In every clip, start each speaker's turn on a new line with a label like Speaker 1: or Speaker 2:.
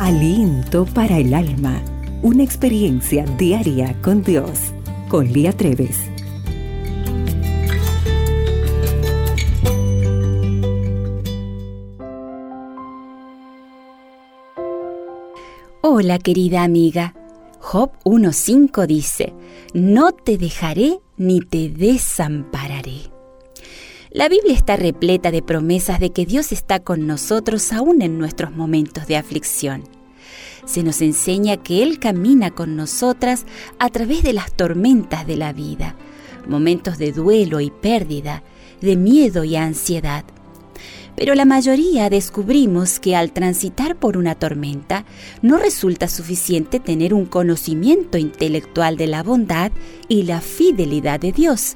Speaker 1: Aliento para el alma. Una experiencia diaria con Dios. Con Lía Treves.
Speaker 2: Hola querida amiga. Job 1.5 dice, No te dejaré ni te desampararé. La Biblia está repleta de promesas de que Dios está con nosotros aún en nuestros momentos de aflicción. Se nos enseña que Él camina con nosotras a través de las tormentas de la vida, momentos de duelo y pérdida, de miedo y ansiedad. Pero la mayoría descubrimos que al transitar por una tormenta no resulta suficiente tener un conocimiento intelectual de la bondad y la fidelidad de Dios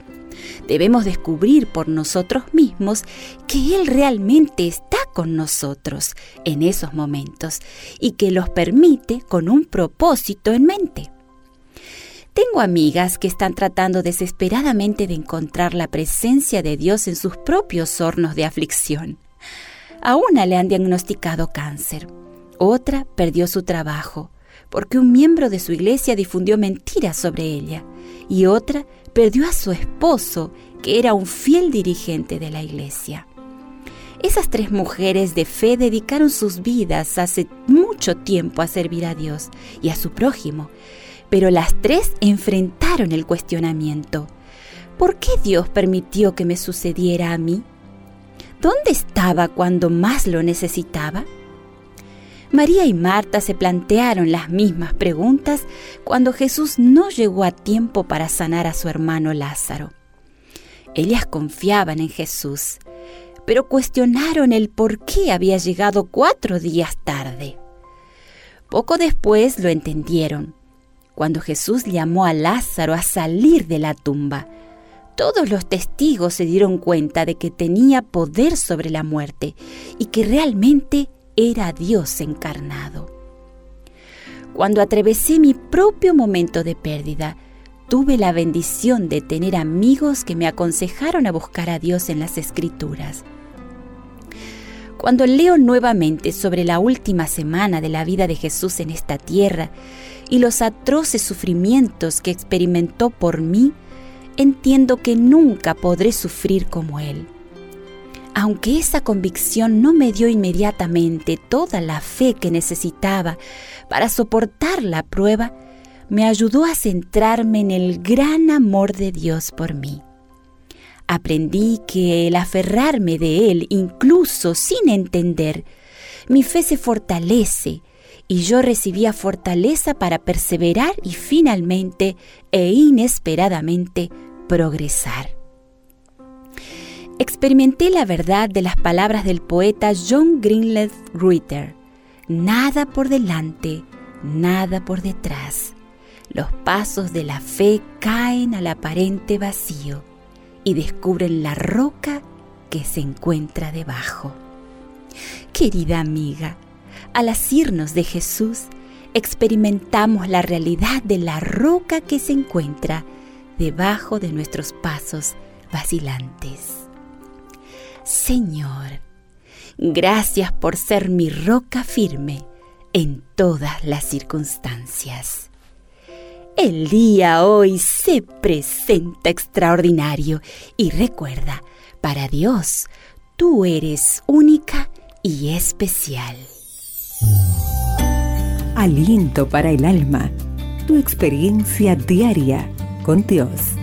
Speaker 2: debemos descubrir por nosotros mismos que Él realmente está con nosotros en esos momentos y que los permite con un propósito en mente. Tengo amigas que están tratando desesperadamente de encontrar la presencia de Dios en sus propios hornos de aflicción. A una le han diagnosticado cáncer, otra perdió su trabajo porque un miembro de su iglesia difundió mentiras sobre ella y otra perdió a su esposo, que era un fiel dirigente de la iglesia. Esas tres mujeres de fe dedicaron sus vidas hace mucho tiempo a servir a Dios y a su prójimo, pero las tres enfrentaron el cuestionamiento. ¿Por qué Dios permitió que me sucediera a mí? ¿Dónde estaba cuando más lo necesitaba? María y Marta se plantearon las mismas preguntas cuando Jesús no llegó a tiempo para sanar a su hermano Lázaro. Ellas confiaban en Jesús, pero cuestionaron el por qué había llegado cuatro días tarde. Poco después lo entendieron, cuando Jesús llamó a Lázaro a salir de la tumba. Todos los testigos se dieron cuenta de que tenía poder sobre la muerte y que realmente era Dios encarnado. Cuando atravesé mi propio momento de pérdida, tuve la bendición de tener amigos que me aconsejaron a buscar a Dios en las escrituras. Cuando leo nuevamente sobre la última semana de la vida de Jesús en esta tierra y los atroces sufrimientos que experimentó por mí, entiendo que nunca podré sufrir como Él aunque esa convicción no me dio inmediatamente toda la fe que necesitaba para soportar la prueba, me ayudó a centrarme en el gran amor de Dios por mí. Aprendí que el aferrarme de Él, incluso sin entender, mi fe se fortalece y yo recibía fortaleza para perseverar y finalmente e inesperadamente progresar experimenté la verdad de las palabras del poeta John Greenleaf Ruiter. Nada por delante, nada por detrás. Los pasos de la fe caen al aparente vacío y descubren la roca que se encuentra debajo. Querida amiga, al asirnos de Jesús, experimentamos la realidad de la roca que se encuentra debajo de nuestros pasos vacilantes. Señor, gracias por ser mi roca firme en todas las circunstancias. El día hoy se presenta extraordinario y recuerda, para Dios, tú eres única y especial.
Speaker 1: Aliento para el alma, tu experiencia diaria con Dios.